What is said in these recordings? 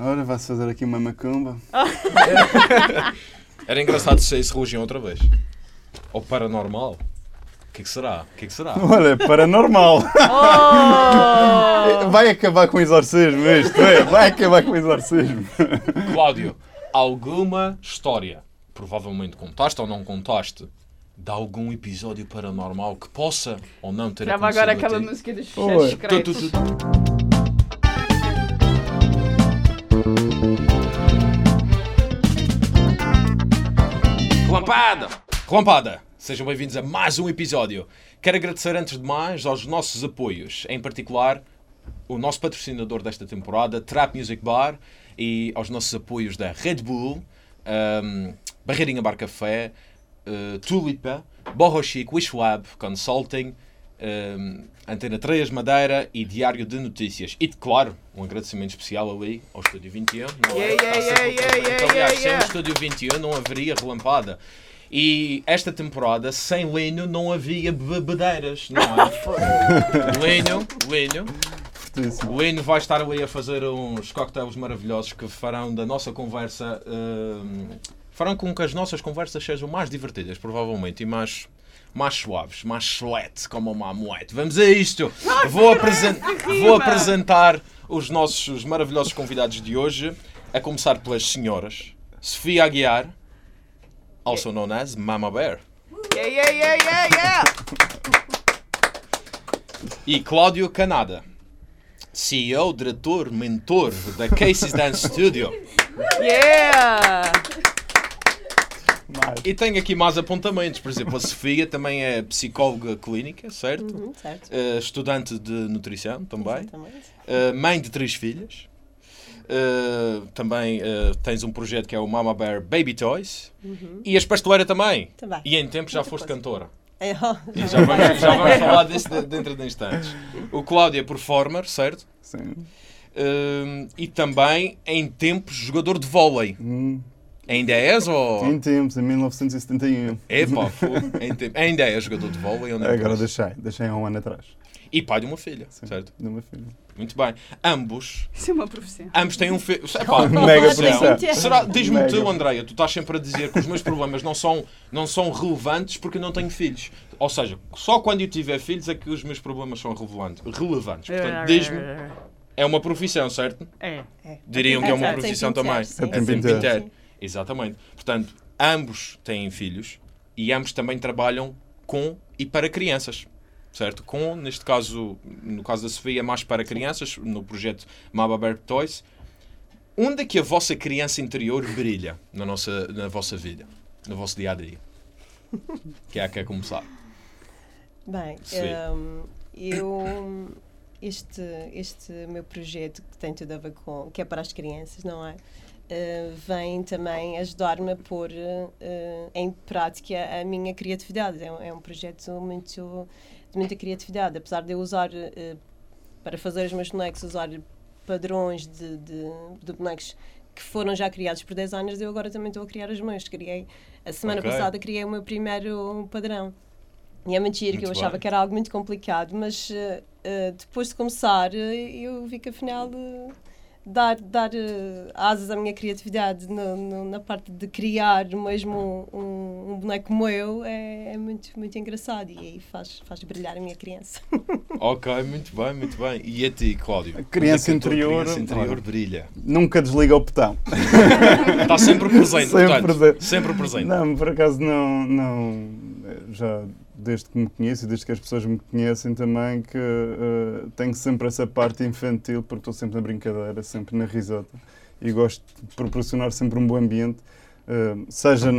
Ora, vai-se fazer aqui uma macumba. Era engraçado se saísse religião outra vez. Ou paranormal. O que, é que será? O que, é que será? Olha, paranormal. Oh! Vai acabar com o exorcismo isto, é? Vai acabar com o exorcismo. Cláudio, alguma história, provavelmente contaste ou não contaste, de algum episódio paranormal que possa ou não ter Grava acontecido agora aquela música dos fecheiros Relampada! Relampada! Sejam bem-vindos a mais um episódio. Quero agradecer antes de mais aos nossos apoios, em particular o nosso patrocinador desta temporada, Trap Music Bar, e aos nossos apoios da Red Bull, ahm, Barreirinha Bar Café, eh, Tulipa, Borro Chic, Wishwab Consulting, Antena 3 Madeira e Diário de Notícias. E, claro, um agradecimento especial ali ao Estúdio 21. Não é? Yeah, yeah, sempre yeah, presente. yeah, Aliás, yeah, sem yeah. o Estúdio 21 não haveria relampada. E esta temporada, sem Linho, não havia bebedeiras, não é? Linho. Fortíssimo. O Lino vai estar ali a fazer uns cocktails maravilhosos que farão da nossa conversa. farão com que as nossas conversas sejam mais divertidas, provavelmente, e mais, mais suaves, mais chulete, como uma moete. Vamos a isto! Vou, apresen- vou apresentar os nossos maravilhosos convidados de hoje, a começar pelas senhoras. Sofia Aguiar, also known as Mama Bear, Yeah, yeah, yeah, yeah, yeah. e Cláudio Canada. CEO, diretor, mentor da Casey's Dance Studio. Yeah! Mais. E tenho aqui mais apontamentos. Por exemplo, a Sofia também é psicóloga clínica, certo? Uhum, certo. Eh, estudante de nutrição também. Eh, mãe de três filhas. Eh, também tens um projeto que é o Mama Bear Baby Toys. E és pasteleira também. Uhum. Também. E em tempo já Muita foste coisa. cantora. É, E já vamos, já vamos falar disso de- dentro de instantes. O Cláudio é performer, certo? Sim. Eh, e também, em tempos, jogador de vôlei. Hum, Ainda és ou... em tempos, em 1971. Epá, fogo. Em tempo- Ainda és jogador de vôlei ou não? Agora deixei, deixei há um ano atrás. E pai de uma filha, Sim, certo? De uma filha. Muito bem. Ambos, Isso é uma profissão. ambos têm um filho. Mega profissão. Será, diz-me tu, Andreia, tu estás sempre a dizer que os meus problemas não são, não são relevantes porque eu não tenho filhos. Ou seja, só quando eu tiver filhos é que os meus problemas são relevantes. relevantes. Portanto, diz-me, é uma profissão, certo? É. é. Diriam que é uma profissão também. É tempo sim. inteiro. Exatamente. Portanto, ambos têm filhos e ambos também trabalham com e para crianças. Certo? Com, neste caso, no caso da Sofia, mais para crianças, no projeto Mama Bear Toys. Onde é que a vossa criança interior brilha na, nossa, na vossa vida? No vosso dia a dia? Que é a que quer começar? Bem, hum, eu. Este, este meu projeto que tem tudo a ver com. que é para as crianças, não é? Uh, vem também ajudar-me a pôr uh, em prática a minha criatividade. É um, é um projeto muito, de muita criatividade. Apesar de eu usar, uh, para fazer os meus bonecos, usar padrões de, de, de bonecos que foram já criados por designers, eu agora também estou a criar os meus. Criei, a semana Ok. passada criei o meu primeiro padrão. E é mentira que eu Muito achava bem. que era algo muito complicado, mas eh, eh, depois de começar, eh, eu vi que afinal eh, dar, dar eh, asas à minha criatividade no- no- na parte de criar mesmo um, um, um boneco como eu é, é muito, muito engraçado e aí faz, faz brilhar a minha criança. Ok, muito bem, muito bem. E a ti, Cláudio? A criança é interior- criança interior olha. brilha. Nunca desliga o botão. Está sempre presente, Sempre portanto. presente. Sempre presente. Não, por acaso não, não. Já desde que me conheço e desde que as pessoas me conhecem também, que eh, tenho sempre essa parte infantil, porque estou sempre na brincadeira, sempre na risota. E gosto de proporcionar sempre um bom ambiente, eh, seja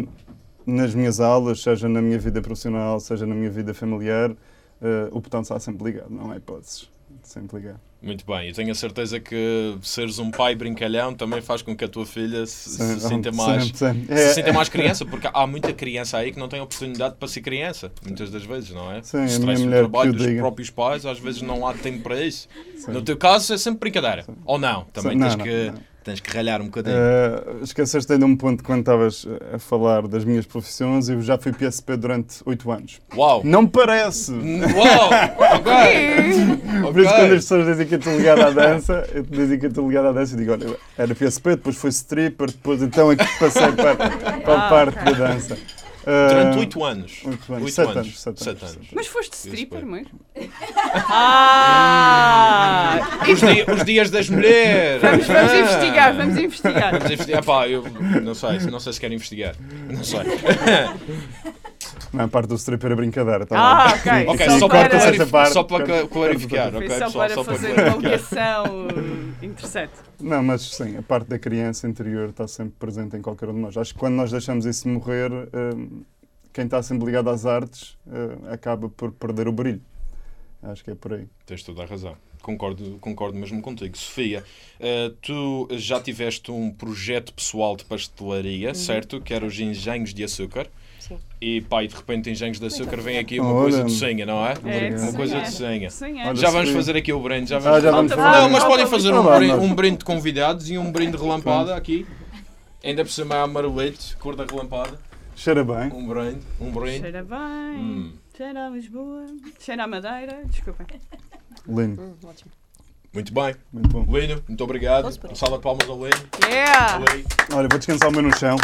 nas minhas aulas, seja na minha vida profissional, seja na minha vida familiar. eh, o botão está sempre ligado, não há hipóteses. Sempre ligado. Muito bem, eu tenho a certeza que seres um pai brincalhão também faz com que a tua filha se, se sinta mais. Se É, sinta mais criança, porque há muita criança aí que não tem oportunidade para ser criança, muitas das vezes, não é? Sim, minha do trabalho dos diga. próprios pais, às vezes não há tempo para isso. Sim. No teu caso é sempre brincadeira. Ou não? Também Não, tens, não, que, não. Tens que ralhar um bocadinho. Uh, esqueceste ainda um ponto quando estavas a falar das minhas profissões. Eu já fui PSP durante 8 anos. Uau! Não parece! Uau! Ok! Por isso, quando as pessoas dizem que eu estou ligado à dança, eu dizem que eu estou ligado à dança, eu digo: olha, era PSP, depois foi stripper, depois então é que passei para, para a Ah, parte da dança. Durante 8 anos. oito anos. Oito Sete anos. anos, sete anos. anos. Mas foste stripper mesmo? Ah! Os, di- os dias das mulheres! Vamos, vamos Ah. investigar, vamos investigar. Vamos investigar. Pá, eu não sei, não sei se quero investigar. Não sei. Não, a parte do stripper é brincadeira. Tá Ah, bem? ok. Ok, Só só, para- para, parte, só para clarificar, corta- ok? Foi só pessoal? para Só para fazer uma ligação interessante. Não, mas sim, a parte da criança interior está sempre presente em qualquer um de nós. Acho que quando nós deixamos isso morrer, hum, quem está sempre ligado às artes hum, acaba por perder o brilho. Acho que é por aí. Tens toda a razão. Concordo, concordo mesmo contigo. Sofia, eh, tu já tiveste um projeto pessoal de pastelaria, certo? Que era os engenhos de açúcar. Sim. E e de repente engenhos de açúcar vem aqui uma Olha. coisa docinha, não é? É, Uma coisa é. docinha. Sim, é. Olha, Já vamos fazer aqui o brinde. Já Ah, vamos já fazer. vamos fazer. Não, mas podem fazer um brinde, um brinde de convidados e um brinde relampada aqui. Ainda por cima é amarelete, cor da relampada. Cheira bem. Um brinde, um brinde. Cheira bem, Hum. cheira a Lisboa, cheira a Madeira, desculpem. Lindo. Hum, ótimo. Muito bem. Muito bom. Lino, muito obrigado. Um salva de palmas ao Lino. Yeah! Lino. Olha, vou descansar o meu no chão.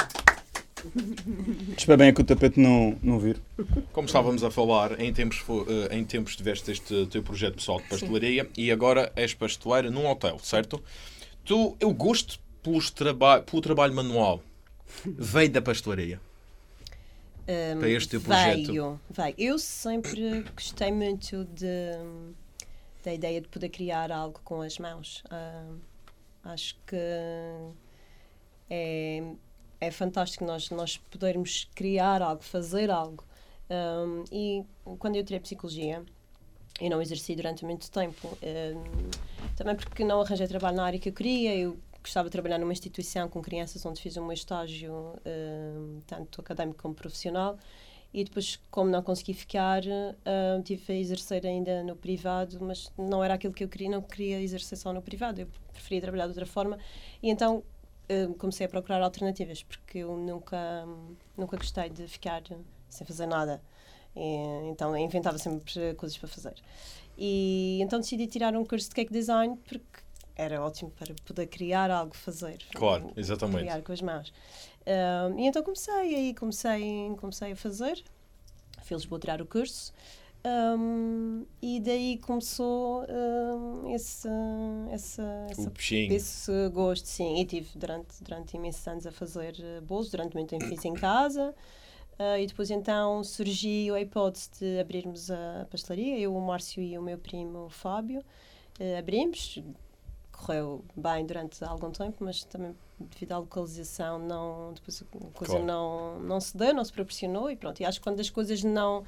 Espero bem é que o tapete não, não vir. Como estávamos a falar, em tempos, eh, em tempos tiveste este teu projeto pessoal de pastelaria e agora és pasteleira num hotel, certo? Tu, eu gosto pelos traba pelo trabalho manual. Veio da pastelaria. Um, Para este teu projeto. Veio, veio. Eu sempre gostei muito de, da ideia de poder criar algo com as mãos. Um, acho que é, é fantástico nós, nós podermos criar algo, fazer algo. Um, e quando eu tirei psicologia, eu não exerci durante muito tempo. um, também porque não arranjei trabalho na área que eu queria. Eu gostava de trabalhar numa instituição com crianças onde fiz o meu estágio, um, tanto académico como profissional. E depois, como não consegui ficar, um, tive a exercer ainda no privado, mas não era aquilo que eu queria, não queria exercer só no privado, eu preferia trabalhar de outra forma. E então um, comecei a procurar alternativas, porque eu nunca, nunca gostei de ficar sem fazer nada. E, então inventava sempre coisas para fazer. E então decidi tirar um curso de cake design porque era ótimo para poder criar algo, fazer. Claro, exatamente. Criar com as mãos. Um, e então comecei, aí comecei, comecei a fazer. Fui a Lisboa tirar o curso. Um, e daí começou um, esse, essa, essa O peixinho. esse gosto, sim. E tive durante, durante imensos anos a fazer eh, bolos, durante muito tempo fiz em casa. Ah, e depois então surgiu a hipótese de abrirmos a pastelaria. Eu, o Márcio e o meu primo o Fábio eh, abrimos. Correu bem durante algum tempo, mas também devido à localização não, depois a coisa Claro. não, não se deu, não se proporcionou e pronto. E acho que quando as coisas não,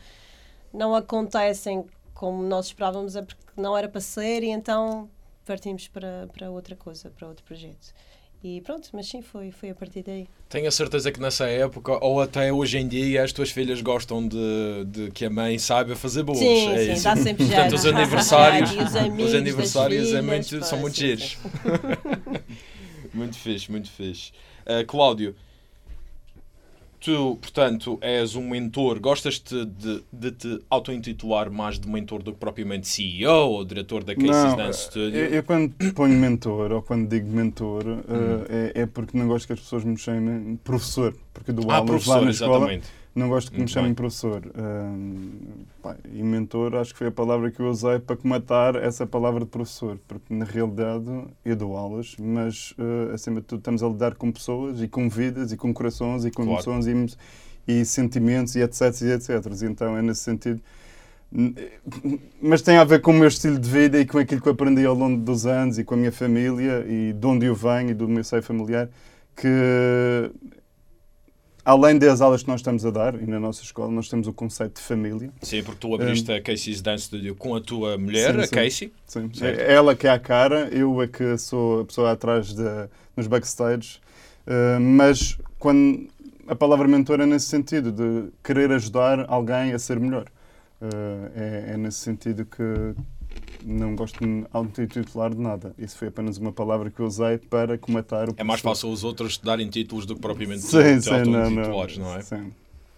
não acontecem como nós esperávamos é porque não era para ser e então partimos para, para outra coisa, para outro projeto. E pronto, mas sim, foi, foi a partir daí. Tenho a certeza que nessa época, ou até hoje em dia, as tuas filhas gostam de, de que a mãe saiba fazer bolos. sim, é sim, isso. dá sempre. Portanto, os aniversários, os, amigos os aniversários é filhas, muito, pá, são muito giros. muito fixe, muito fixe. Uh, Cláudio, tu, portanto, és um mentor. Gostas-te de, de te auto-intitular mais de mentor do que propriamente CEO ou diretor da Casey's Dance Studio? eu, eu quando ponho mentor ou quando digo mentor Hum. eh, é, é porque não gosto que as pessoas me chamem professor, porque do ah, aulas lá professor, na escola exatamente. Não gosto que me Muito chamem bem. professor. Pá, e mentor acho que foi a palavra que eu usei para comatar essa palavra de professor, porque na realidade eu dou aulas, mas eh, acima de tudo estamos a lidar com pessoas e com vidas e com corações e com Claro. emoções e, e sentimentos e etc e etc. Então é nesse sentido mas tem a ver com o meu estilo de vida e com aquilo que eu aprendi ao longo dos anos e com a minha família e de onde eu venho e do meu seio familiar, que além das aulas que nós estamos a dar, e na nossa escola nós temos o conceito de família. Sim, porque tu abriste a Casey's Dance Studio com a tua mulher, Sim, a sim. Casey. Sim. Certo. É ela que é a cara, eu é que sou a pessoa atrás de, nos backstage, Uh, mas quando a palavra mentor é nesse sentido, de querer ajudar alguém a ser melhor. Uh, é, é nesse sentido que não gosto de auto-titular de nada. Isso foi apenas uma palavra que eu usei para comatar o É mais fácil os outros darem títulos do que propriamente Sim, sim, não, auto-intitulares, não é? Sim.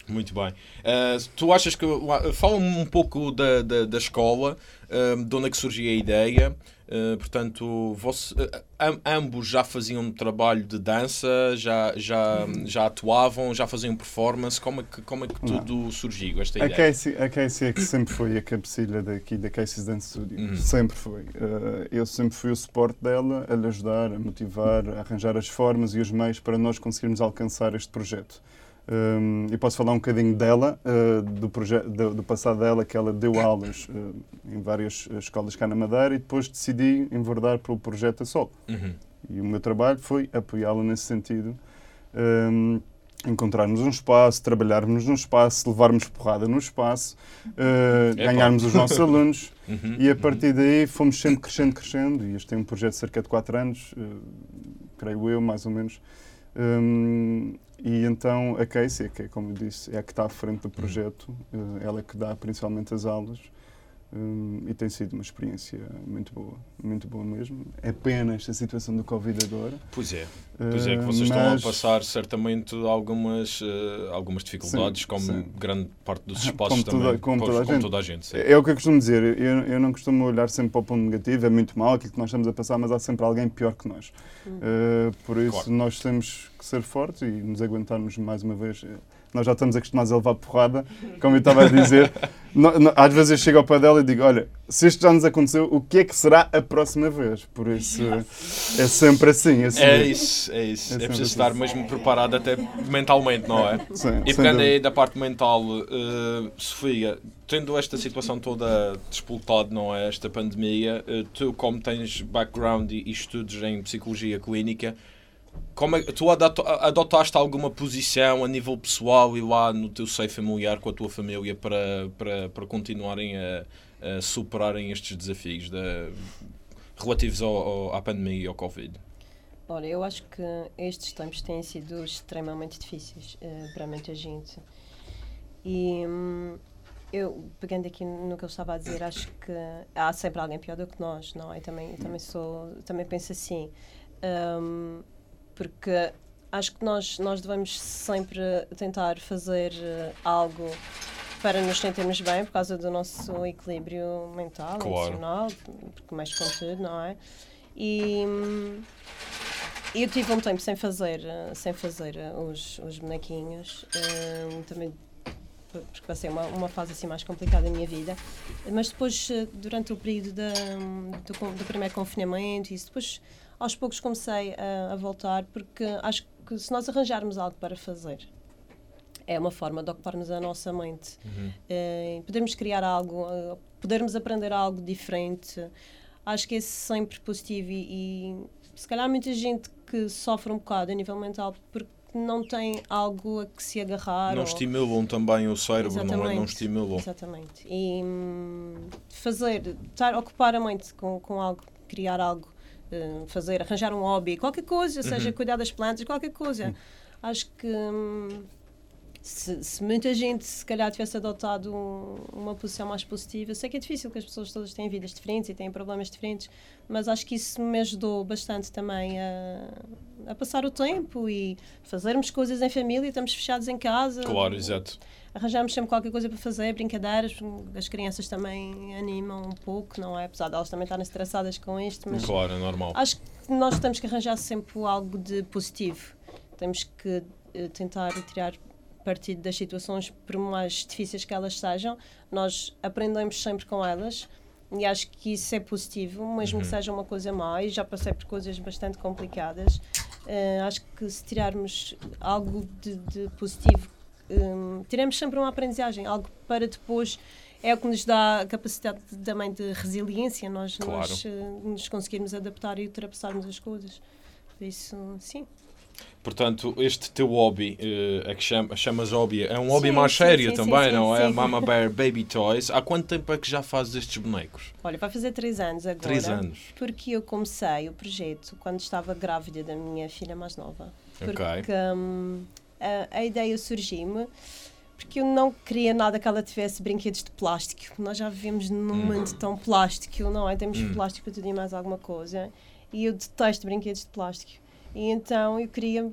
Muito bem. Uh, tu achas que. uh, Fala-me um pouco da, da, da escola, uh, de onde é que surgiu a ideia. Uh, portanto, você, am- ambos já faziam trabalho de dança, já, já, já atuavam, já faziam performance. Como é que, como é que Não. tudo surgiu, esta A ideia? Casey, a Casey é que sempre foi a cabecilha daqui da Casey's Dance Studio. Uhum. Sempre foi. Eu sempre fui o suporte dela, a lhe ajudar, a motivar, a arranjar as formas e os meios para nós conseguirmos alcançar este projeto. Um, e posso falar um bocadinho dela, uh, do, do, do passado dela, que ela deu aulas uh, em várias uh, escolas cá na Madeira e depois decidi enverdar para o projeto a solo. Uhum. E o meu trabalho foi apoiá-la nesse sentido. Um, encontrarmos um espaço, trabalharmos num espaço, levarmos porrada no espaço, uh, Epá. ganharmos os nossos alunos Uhum. e a partir daí fomos sempre crescendo, crescendo. E este é um projeto de cerca de 4 anos, uh, creio eu, mais ou menos. Um, e então a Casey, que é, como eu disse, é a que está à frente do projeto, uh, ela é que dá principalmente as aulas. Um, e tem sido uma experiência muito boa, muito boa mesmo. É pena esta situação do Covid agora. Pois é. Pois é, que uh, vocês estão a mas- passar certamente algumas, uh, algumas dificuldades, Sim, como sim. grande parte dos Como espaços toda- também. como Pois, toda a gente. toda a gente. sim. É o que eu costumo dizer, eu, eu não costumo olhar sempre para o ponto negativo, é muito mal aquilo que nós estamos a passar, mas há sempre alguém pior que nós. Uh, por isso, Claro. nós temos que ser fortes e nos aguentarmos mais uma vez. Nós já estamos acostumados a levar porrada, como eu estava a dizer. Às vezes eu chego ao pé dela e digo: Olha, se isto já nos aconteceu, o que é que será a próxima vez? Por isso, é sempre assim. assim. É isso, é isso. É É, sempre preciso assim. estar mesmo preparado até mentalmente, não é? Sim, E pegando aí da parte mental, eh, Sofia, tendo esta situação toda despoltada, não é? Esta pandemia, eh, tu, como tens background e, e estudos em psicologia clínica, como é, tu adotaste alguma posição a nível pessoal e lá no teu seio familiar com a tua família para, para, para continuarem a, a superarem estes desafios da- relativos ao, ao- à pandemia e ao Covid? Olha, eu acho que estes tempos têm sido extremamente difíceis eh, para muita gente. E hum, eu, pegando aqui no que eu estava a dizer, acho que há sempre alguém pior do que nós, não é? Também, também, sou, também penso assim. Hum, porque acho que nós, nós devemos sempre tentar fazer eh, algo para nos sentirmos bem por causa do nosso equilíbrio mental, Claro. emocional, porque mexe com tudo, não é? E eu tive um tempo sem fazer, eh, sem fazer eh, os, os bonequinhos, também porque passei uma, uma fase assim mais complicada da minha vida, mas depois, durante o período da, do, do primeiro confinamento, e isso, depois aos poucos comecei a, a voltar, porque acho que se nós arranjarmos algo para fazer, é uma forma de ocuparmos a nossa mente. Eh, podermos criar algo, eh, podermos aprender algo diferente. Acho que é sempre positivo e, e se calhar muita gente que sofre um bocado a nível mental porque não tem algo a que se agarrar. Não ou- estimulam também o cérebro, não é? Não Exatamente. estimulam. Exatamente. E hum, fazer, estar, ocupar a mente com, com algo, criar algo, eh, fazer, arranjar um hobby, qualquer coisa, seja cuidar das plantas, qualquer coisa. Acho que hum, se, se muita gente se calhar tivesse adotado um- uma posição mais positiva, eu sei que é difícil que as pessoas todas têm vidas diferentes e têm problemas diferentes, mas acho que isso me ajudou bastante também a, a passar o tempo e fazermos coisas em família, estamos fechados em casa Claro, exato. Arranjamos sempre qualquer coisa para fazer, brincadeiras, as crianças também animam um pouco, não é? Apesar de elas também estarem estressadas com isto, mas Claro, é normal. acho que nós temos que arranjar sempre algo de positivo. Temos que eh, tentar tirar partido das situações, por mais difíceis que elas sejam, nós aprendemos sempre com elas. E acho que isso é positivo, mesmo que seja uma coisa má, e já passei por coisas bastante complicadas. eh, acho que se tirarmos algo de, de positivo hum, tiramos sempre uma aprendizagem, algo para depois é o que nos dá a capacidade de- também de resiliência, nós, Claro. nós eh, nos conseguirmos adaptar e ultrapassarmos as coisas. Por isso, sim. Portanto, este teu hobby, eh, é que chama, chamas hobby, é um hobby Sim, mais sim, sério sim, também, não é? Mama Bear Baby Toys. Há quanto tempo é que já fazes estes bonecos? Olha, vai fazer três anos agora. Três anos. Porque eu comecei o projeto quando estava grávida da minha filha mais nova. Porque Ok. hum, a, a ideia surgiu-me porque eu não queria nada que ela tivesse brinquedos de plástico. Nós já vivemos num mundo tão plástico, não é? Temos Hum. plástico para tudo e mais alguma coisa. E eu detesto brinquedos de plástico. E então eu queria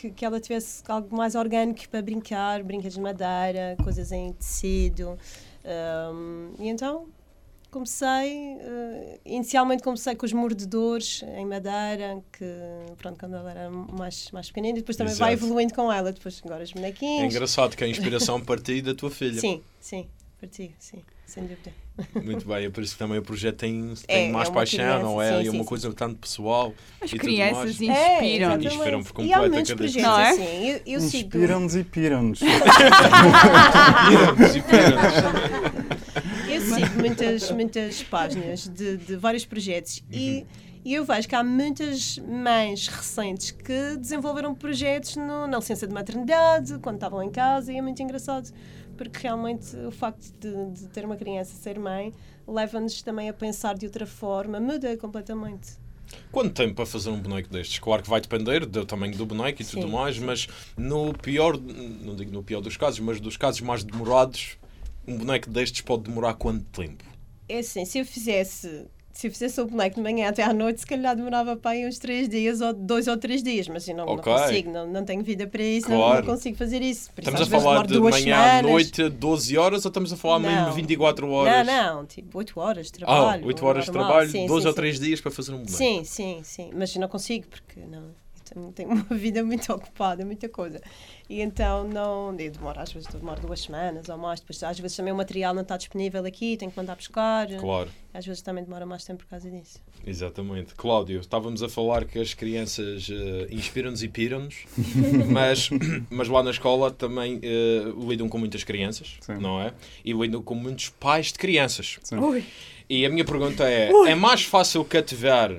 que, que ela tivesse algo mais orgânico para brincar, brinquedos de madeira, coisas em tecido. Um, e então comecei, eh, inicialmente comecei com os mordedores em madeira, que pronto, quando ela era mais, mais pequenina, e depois também vai Exato. evoluindo com ela, depois agora os É bonequinhos. engraçado que a inspiração partiu da tua filha. Sim, sim, parti, sim, sem dúvida. Muito bem, é por isso que também o projeto tem, É, tem é mais uma paixão, criança, não é? sim, e é sim, uma sim, coisa tanto pessoal. As e crianças inspiram. É, Inspiram por E completo muitos a cada projetos Não é? assim. Eu, eu sigo. Inspiram-nos e piram-nos. Inspiram-nos, inspiram-nos. Eu sigo muitas, muitas páginas de, de vários projetos e, e eu vejo que há muitas mães recentes que desenvolveram projetos no, na licença de maternidade, quando estavam em casa, e é muito engraçado, porque realmente o facto de, de ter uma criança ser mãe leva-nos também a pensar de outra forma, muda completamente. Quanto tempo para fazer um boneco destes? Claro que vai depender do tamanho do boneco e tudo Sim, mais, mas no pior, não digo no pior dos casos, mas dos casos mais demorados, um boneco destes pode demorar quanto tempo? É assim, se eu fizesse. Se eu fizesse o boneco de manhã até à noite, se calhar demorava para aí uns três dias, ou dois ou três dias, mas eu não, Ok. não consigo, não, não tenho vida para isso, não- Claro. não, consigo fazer isso. Por isso, Estamos a falar de manhã à semanas. noite, 12 horas, ou estamos a falar mesmo Não. 24 horas? Não, não, tipo 8 horas de Ah, trabalho. 8 horas de trabalho, Sim, 12 sim, ou sim. 3 dias para fazer um boneco. Sim, sim, sim. Mas eu não consigo porque não, tenho uma vida muito ocupada, muita coisa. E então não. Eu demoro, às vezes demoro duas semanas ou mais. Depois, às vezes também o material não está disponível aqui, tenho que mandar buscar. Claro, Às vezes também demora mais tempo por causa disso. exatamente. Cláudio, estávamos a falar que as crianças eh, inspiram-nos e piram-nos, mas, mas lá na escola também eh, lidam com muitas crianças, Sim. não é? E lidam com muitos pais de crianças. Sim. Ui. E a minha pergunta é: é mais fácil cativar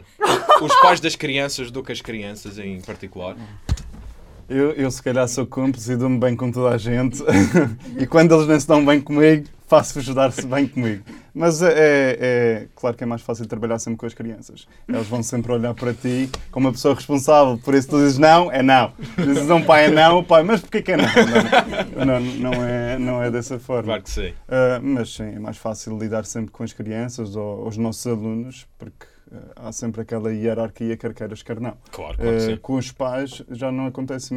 os pais das crianças do que as crianças em particular? Eu, eu se calhar sou cúmplice e dou-me bem com toda a gente. e quando eles não se dão bem comigo, faço-vos dar-se bem comigo. Mas é, é- claro que é mais fácil trabalhar sempre com as crianças. Eles vão sempre olhar para ti como uma pessoa responsável. Por isso tu dizes não, é não. Dizes um pai é não, o pai, mas porquê que é não? Não, não, não é, não é dessa forma. Claro que sim. Uh, mas sim, é mais fácil lidar sempre com as crianças ou os nossos alunos, porque há sempre aquela hierarquia, quer queiras, quer não. Claro, claro que Uh, com os pais já não acontece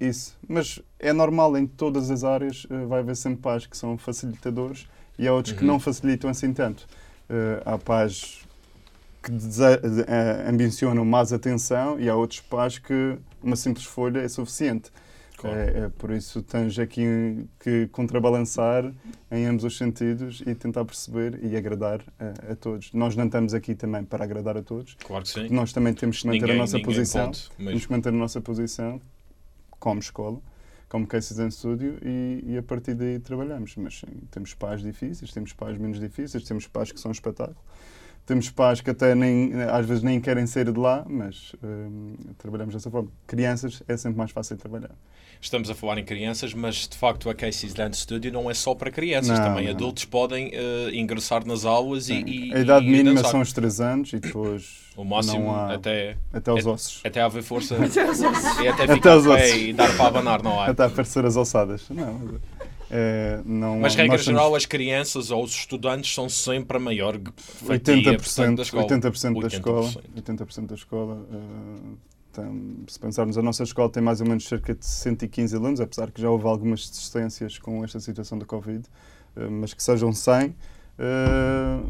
isso. Mas é normal, em todas as áreas uh, vai haver sempre pais que são facilitadores e há outros que Uhum. não facilitam assim tanto. Uh, há pais que eh, ambicionam mais atenção e há outros pais que uma simples folha é suficiente. Claro. É, é por isso tens aqui que contrabalançar em ambos os sentidos e tentar perceber e agradar a, a todos. Nós não estamos aqui também para agradar a todos. Claro que sim. Nós também temos que manter Ninguém- a nossa posição. pode Temos mesmo. que manter a nossa posição como escola, como Cases em Studio e, e a partir daí trabalhamos. Mas sim, temos pais difíceis, temos pais menos difíceis, temos pais que são um espetáculo. Temos pais que até nem, às vezes nem querem sair de lá, mas hum, trabalhamos dessa forma. Crianças é sempre mais fácil trabalhar. Estamos a falar em crianças, mas de facto a Casey's Dance Studio não é só para crianças, Não, também não. adultos podem eh, ingressar nas aulas e, Sim. e- a idade e mínima dançar. são os 3 anos e depois o máximo não há, até, até aos é- ossos. até haver força Até os ossos. e até Até ficar pé ossos. e dar para abanar, não há? Até aparecer as ossadas. Não, é, não Mas nós regra temos geral, as crianças ou os estudantes são sempre a maior fatia 80%, portanto, da escola. 80% da 80%. escola. 80% da escola. eh, tem- se pensarmos, a nossa escola tem mais ou menos cerca de 115 alunos, apesar que já houve algumas desistências com esta situação da Covid, eh, mas que sejam 100. eh,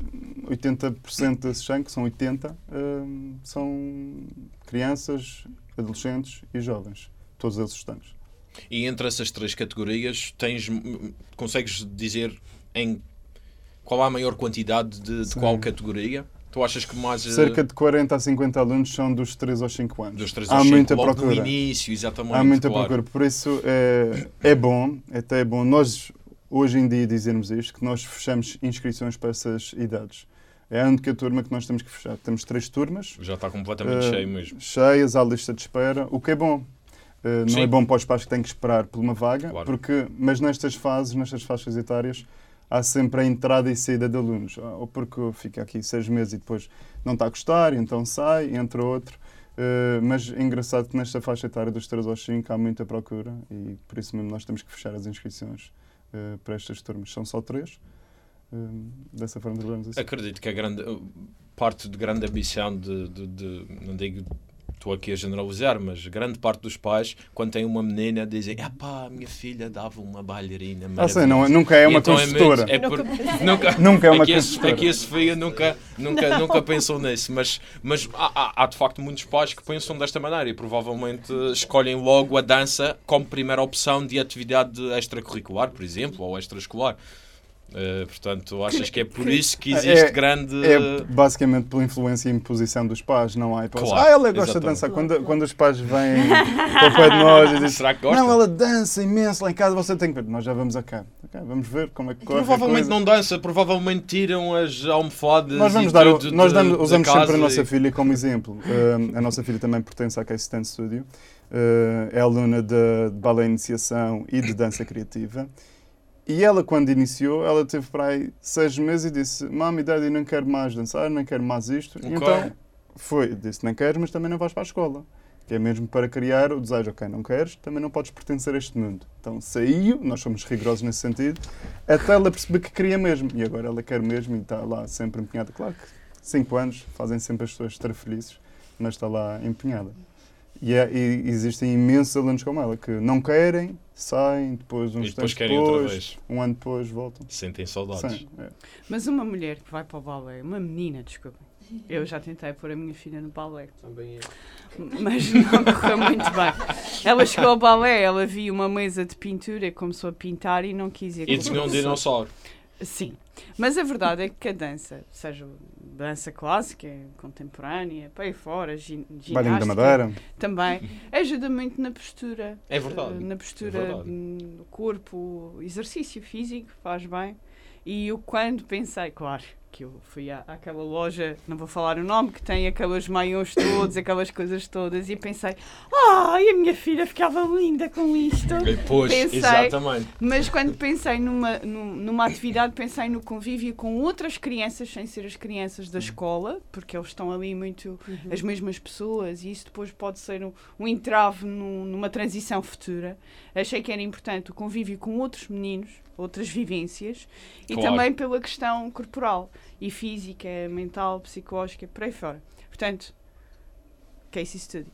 80% desses 100, que são 80, eh, são crianças, adolescentes e jovens. Todos eles estudantes. E entre essas três categorias, tens, consegues dizer em qual a maior quantidade de, de qual categoria? Tu achas que mais eh, Cerca de 40 a 50 alunos são dos 3 aos 5 anos. dos 3 Há aos 5, muita procura. no início, exatamente. Há muita claro. procura, por isso é, é bom, até é bom nós hoje em dia dizermos isto, que nós fechamos inscrições para essas idades. É a única turma que nós temos que fechar. Temos três turmas Já está completamente eh, cheio mesmo. cheias à lista de espera, o que é bom. Eh, não Sim. é bom para os pais que têm que esperar por uma vaga, Claro. porque, mas nestas fases, nestas faixas etárias, há sempre a entrada e saída de alunos. Ah, Ou porque fica aqui seis meses e depois não está a gostar, então sai, entra outro. Uh, mas é engraçado que nesta faixa etária dos 3 aos 5 há muita procura e por isso mesmo nós temos que fechar as inscrições uh, para estas turmas. São só três. Uh, dessa forma trabalhamos assim. Acredito que a grande parte de grande ambição de, de, de não digo estou aqui a generalizar, mas grande parte dos pais, quando têm uma menina, dizem: ah pá, minha filha dava uma bailarina. Ah, sim, não, nunca é uma então construtora. É, é por, nunca, nunca é uma aqui construtora. A, aqui a Sofia nunca, nunca, nunca pensou nisso, mas, mas há, há, há, de facto muitos pais que pensam desta maneira e provavelmente escolhem logo a dança como primeira opção de atividade extracurricular, por exemplo, ou extraescolar. Uh, portanto, achas que é por isso que existe é, grande. É basicamente pela influência e imposição dos pais, não há hipótese. Claro, ah, ela gosta exatamente. de dançar. Quando, quando os pais vêm para o pé de nós e dizem: Será que gosta? Não, ela dança imenso lá em casa, você tem que ver. Nós já vamos a cá. Okay, vamos ver como é que corre. Provavelmente não dança, provavelmente tiram as almofadas. Nós vamos e dar, tudo nós damos, usamos sempre a e... nossa filha como exemplo. Uh, a nossa filha também pertence à Case Stand Studio. Uh, é aluna de, de balé iniciação e de dança criativa. E ela, quando iniciou, ela teve para aí seis meses e disse: Mami, Daddy, não quero mais dançar, não quero mais isto. Okay. Então foi, disse: Não queres, mas também não vais para a escola. Que é mesmo para criar o desejo: Ok, não queres, também não podes pertencer a este mundo. Então saiu, nós somos rigorosos nesse sentido, até ela perceber que queria mesmo. E agora ela quer mesmo e está lá sempre empenhada. Claro que cinco anos fazem sempre as pessoas estar felizes, mas está lá empenhada. E, é, e, existem imensos alunos como ela que não querem, saem, depois uns e depois tempos depois, outra vez. um ano depois voltam. Sentem saudades. Sim, é. Mas uma mulher que vai para o balé, uma menina, desculpa. Eu já tentei pôr a minha filha no balé. Também é. Mas não correu muito bem. Ela chegou ao balé, ela viu uma mesa de pintura, começou a pintar e não quis ir E tinha um dinossauro. Sim, mas a verdade é que a dança, seja dança clássica, contemporânea, para aí fora, gin, Bailinho da Madeira. também, ajuda muito na postura. É verdade. Na postura é verdade. do corpo, exercício físico, faz bem. E eu quando pensei, claro, que eu fui à, àquela loja, não vou falar o nome, que tem aqueles maiões todos, aquelas coisas todas, e pensei, ah, e a minha filha ficava linda com isto. Pois, Pensei, exatamente. Mas quando pensei numa, numa atividade, pensei no convívio com outras crianças, sem ser as crianças da escola, porque eles estão ali muito as mesmas pessoas, e isso depois pode ser um, um entrave num, numa transição futura. Achei que era importante o convívio com outros meninos, outras vivências, e Claro. também pela questão corporal e física, mental, psicológica, por aí fora. Portanto, Casey Studio.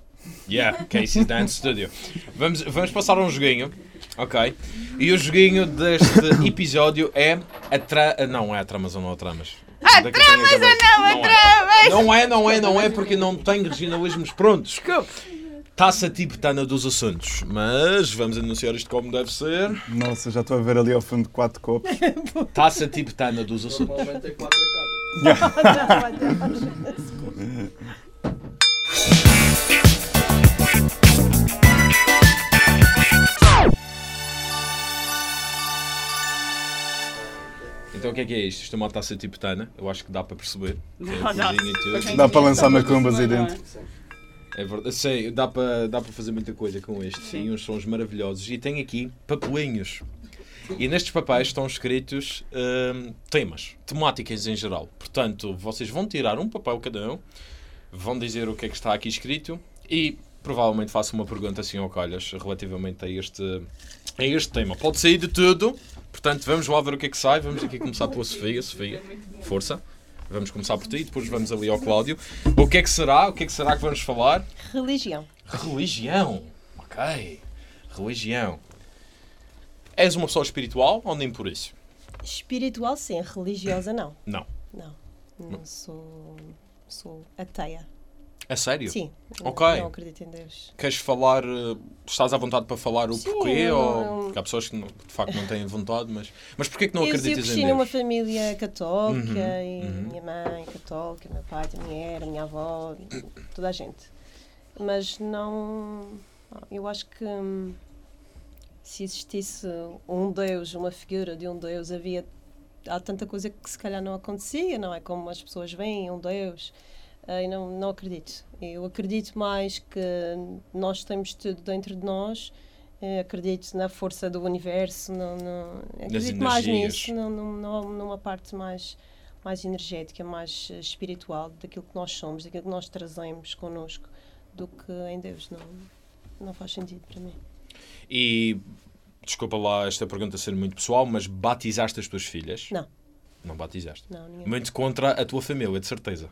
Yeah, Casey's Dance Studio. Vamos, vamos passar a um joguinho. Ok. E o joguinho deste episódio é a tra... Não é a tramas ou não a tramas. A tramas ou não a tramas! Não é, não é, não é, porque não tenho regionalismos prontos. Desculpe. Taça tibetana dos assuntos. Mas vamos anunciar isto como deve ser. Nossa, já estou a ver ali ao fundo quatro copos. Taça tibetana dos assuntos. Normalmente é 4 a Então o que é que é isto? Isto é uma taça tibetana. Eu acho que dá para perceber. Tem Dá, para lançar macumbas aí dentro. É verdade, sei, dá para dá para fazer muita coisa com este. Sim, uns sons maravilhosos. E tem aqui papelinhos. E nestes papéis estão escritos hum, temas, temáticas em geral. Portanto, vocês vão tirar um papel cada um, vão dizer o que é que está aqui escrito e provavelmente faço uma pergunta assim ao calhas relativamente a este, a este tema. Pode sair de tudo, portanto, vamos lá ver o que é que sai. Vamos aqui começar pela Sofia. Sofia, força. Vamos começar por ti, depois vamos ali ao Cláudio. O que é que será? O que é que será que vamos falar? Religião. Religião. Ok. Religião. És uma pessoa espiritual ou nem por isso? Espiritual, sim. Religiosa, não. Não. Não. Não sou, sou ateia. A sério? Sim. Ok. Não, não acredito em Deus. Queres falar. eh, Estás à vontade para falar o Sim, porquê? eu ou... Porque há pessoas que não- de facto não têm vontade, mas. Mas porquê que não eu, eu acreditas cresci em numa Deus? família católica Uhum, e uhum. minha mãe católica, meu pai também era, minha avó, toda a gente. Mas não. Eu acho que hum, se existisse um Deus, uma figura de um Deus, havia. Há tanta coisa que se calhar não acontecia, não é? Como as pessoas veem um Deus. eh, E não, não acredito. Eu acredito mais que nós temos tudo dentro de nós. Acredito na força do universo. Não, não, acredito mais nisso, não, não, não- numa parte mais, mais energética, mais eh, espiritual daquilo que nós somos, daquilo que nós trazemos connosco do que em Deus. Não, não faz sentido para mim. E desculpa lá esta pergunta ser muito pessoal, mas batizaste as tuas filhas? Não. Não batizaste. Não. Muito contra a tua família, de certeza.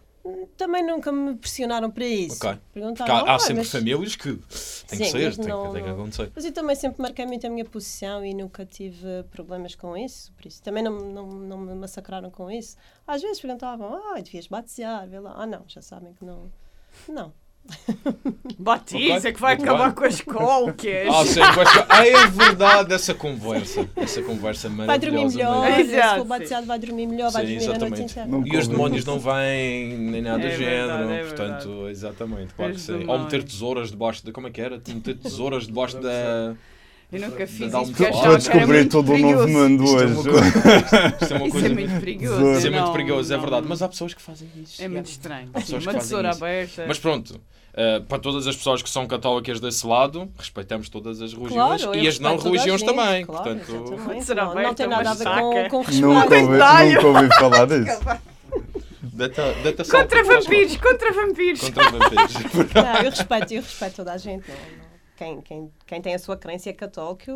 Também nunca me pressionaram para isso. Ok. Perguntaram, há, há "Ah, sempre mas-" famílias que tem que ser, tem, não- que, tem que acontecer. Mas eu também sempre marquei muito a minha posição e nunca tive problemas com isso. Por isso também não, não, não me massacraram com isso. Às vezes perguntavam, ah, devias batizar, vê lá. Ah, não, já sabem que não. Não. Batiza Ok, que vai muito acabar bem. com as colcas. Ah, sim, mas, ah, é verdade essa conversa. Essa conversa Vai dormir melhor, mesmo. Exato, se for batizado vai dormir melhor, vai Sim, dormir a noite exatamente. inteira. Não E os convém. demónios não vêm, nem nada do É género. verdade, é portanto, exatamente, claro que Os sim. Ou demónios. meter tesouras debaixo da. Como é que era? Meter tesouras debaixo da. Eu nunca fiz Dá um isso porque toque. Estou a achava que era descobrir muito todo um novo perigoso. mundo Isto é uma hoje. coisa. Isto é uma Isso coisa. é muito perigoso. Isso Isso é muito perigoso, é verdade. Mas há pessoas que fazem isso. É muito estranho. Há Sim, pessoas que uma fazem tesoura isso. aberta. Mas pronto, eh, para todas as pessoas que são católicas desse lado, respeitamos todas as religiões Claro, e as não religiões gente, também. claro, Portanto. Será não, não tem nada a ver com, com respeito. Nunca ouvi, nunca ouvi falar disso. Contra vampiros, contra vampiros. Contra vampiros. Não, eu respeito, eu respeito toda a gente. Não, não. Quem, quem, quem tem a sua crença é católico.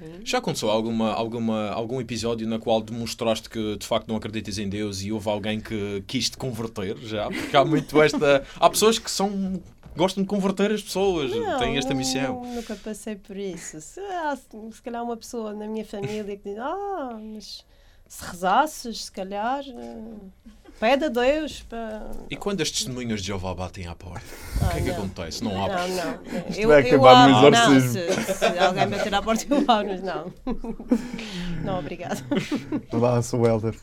mim, Já aconteceu alguma, alguma, algum episódio na qual demonstraste que de facto não acreditas em Deus e houve alguém que quis te converter? Já? Porque há muito esta. Há pessoas que são. gostam de converter as pessoas, Não, têm esta missão. nu- Nunca passei por isso. Se, há, se calhar uma pessoa na minha família que diz, ah, mas se rezasses, se calhar, eh, pede a Deus para. E quando as testemunhas de Jeová batem à porta, o Ah, que é que não. acontece? Não abre. Não, não. Isto Eu, vai eu acabar no abro, não, se, se alguém bater à porta, eu abro, mas não. Não, obrigado. Lá, sou Elder.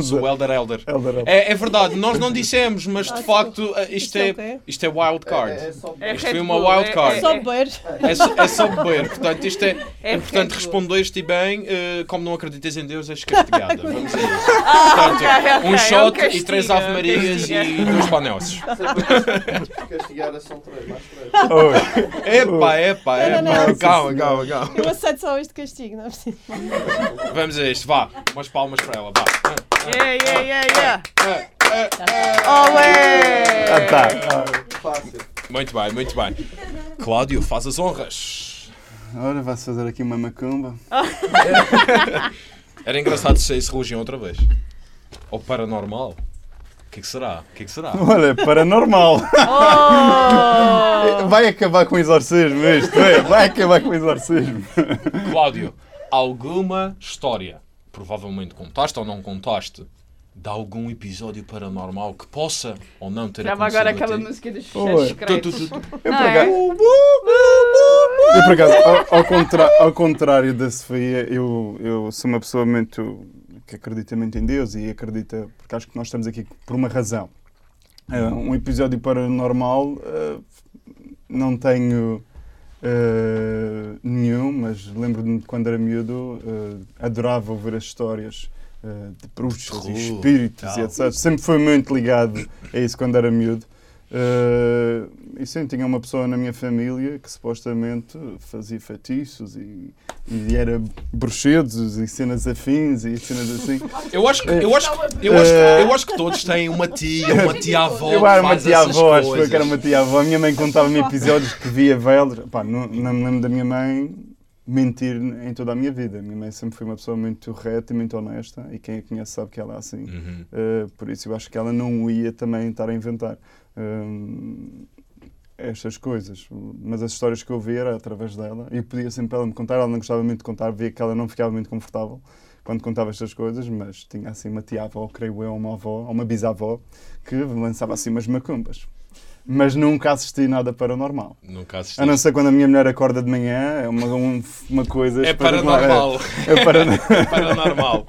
Sou Elder Elder. Elder, Elder. É, é verdade, nós não dissemos, mas de facto eh, isto é é, isto é wild É, card. é só É Isto Red foi uma wild é- card. é- Só beber. É, só- é só beber, portanto, isto é, É é importante Red Bull. respondeste bem, eh, como não acreditas em Deus, és castigada. Vamos a isso. Ah, Portanto, ok, ok, um é shot e três é um Ave Marias e dois panelsos. castigar são três, mais três. Epá, epá, epá. Calma, calma, calma. Eu aceito só este castigo, não é preciso. Vamos a isto, vá. Umas palmas para ela, vá. Yeah, yeah, yeah, yeah. Ah, Olé! tá. Ah, Fácil. Muito bem, muito bem. Cláudio, faz as honras. Ora, vai-se fazer aqui uma macumba. Era engraçado se saísse religião outra vez. Ou paranormal. O que é que será? O que é que será? Olha, paranormal. Oh! Vai acabar com o exorcismo isto, é? Vai acabar com o exorcismo. Cláudio, alguma história, provavelmente contaste ou não contaste, de algum episódio paranormal que possa ou não ter Grava acontecido agora a aquela ti? música dos fecheiros. Eu por é? acaso, eu, por acaso ao, ao contra- ao contrário da Sofia, eu, eu sou uma pessoa muito que acredita muito em Deus e acredita, porque acho que nós estamos aqui por uma razão. Ah, um episódio paranormal ah, não tenho ah, nenhum, mas lembro-me de quando era miúdo, ah, adorava ouvir as histórias ah, de bruxas e espíritos e etc. Sempre foi muito ligado a isso quando era miúdo. Ah, e sim, tinha uma pessoa na minha família que supostamente fazia feitiços e, e era bruxedos e cenas afins e cenas assim. Eu acho que, eu acho, que- eu acho, que- eu acho que todos têm uma tia, uma tia-avó. Eu era uma faz tia essas avó, acho que era uma tia avó. A minha mãe contava-me episódios que via velas. Pá, me lembro da minha mãe mentir em toda a minha vida. Minha mãe sempre foi uma pessoa muito reta e muito honesta e quem a conhece sabe que ela é assim. Uhum. Uh, por isso eu acho que ela não ia também estar a inventar um, estas coisas. Mas as histórias que eu via era através dela e eu podia sempre ela me contar. Ela não gostava muito de contar, via que ela não ficava muito confortável quando contava estas coisas, mas tinha assim uma tia-avó, creio eu, uma avó, ou uma bisavó, que lançava assim umas macumbas. Mas nunca assisti nada paranormal. Nunca assisti. A não ser quando a minha mulher acorda de manhã, é uma, um- uma coisa. É paranormal. É, é paranormal. É paranormal.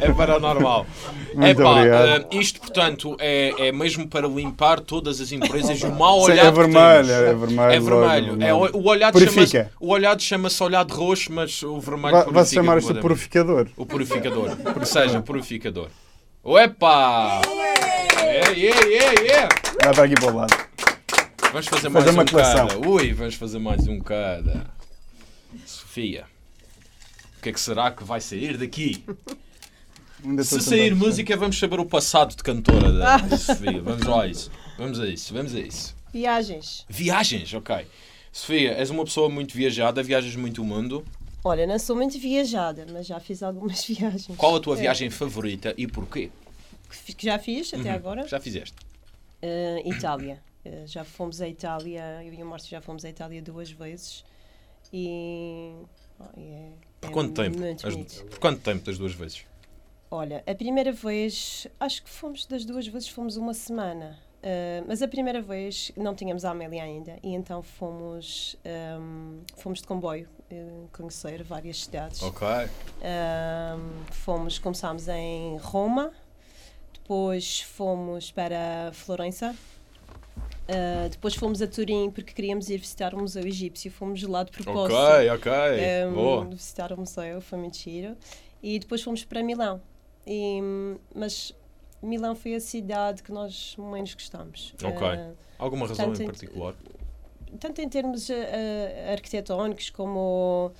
É paranormal. Muito Epá, obrigado. eh, isto, portanto, é, é mesmo para limpar todas as empresas e o mau Sim, olhar é vermelho, é vermelho. É vermelho. É, o, o olhado chama-se olhado chama-se olhado roxo, mas o vermelho Vai- chamar isto de purificador. O purificador. Ou seja, purificador. Opa! Yeah, yeah, yeah, yeah. Vai para aqui para o lado. Vamos fazer Fazer mais uma um cada. Ui, vamos fazer mais um cada. Sofia, o que é que será que vai sair daqui? Se sair música, vamos saber o passado de cantora da da Sofia. Vamos lá a isso. Vamos a isso, vamos a isso. Viagens. Viagens, ok. Sofia, és uma pessoa muito viajada, viajas muito o mundo. Olha, não sou muito viajada, mas já fiz algumas viagens. Qual a tua É, viagem favorita e porquê? Que já fiz até Uhum. agora? Já fizeste? Uh, Itália. Uh, já fomos à Itália, eu e o Márcio já fomos à Itália duas vezes. E. oh, é, Por é quanto tempo? As-. Por quanto tempo das duas vezes? Olha, a primeira vez, acho que fomos das duas vezes, fomos uma semana. Uh, mas a primeira vez não tínhamos a Amélia ainda e então fomos, um, fomos de comboio uh, conhecer várias cidades. Ok. Um, fomos, começámos em Roma, depois fomos para Florença, uh, depois fomos a Turim porque queríamos ir visitar o Museu Egípcio, fomos lá de propósito. Ok, ok. um, Boa. visitar o museu, foi muito giro. E depois fomos para Milão. E, mas Milão foi a cidade que nós menos gostamos. Ok. Uh, Alguma razão em em- particular? tanto em termos uh, arquitetónicos como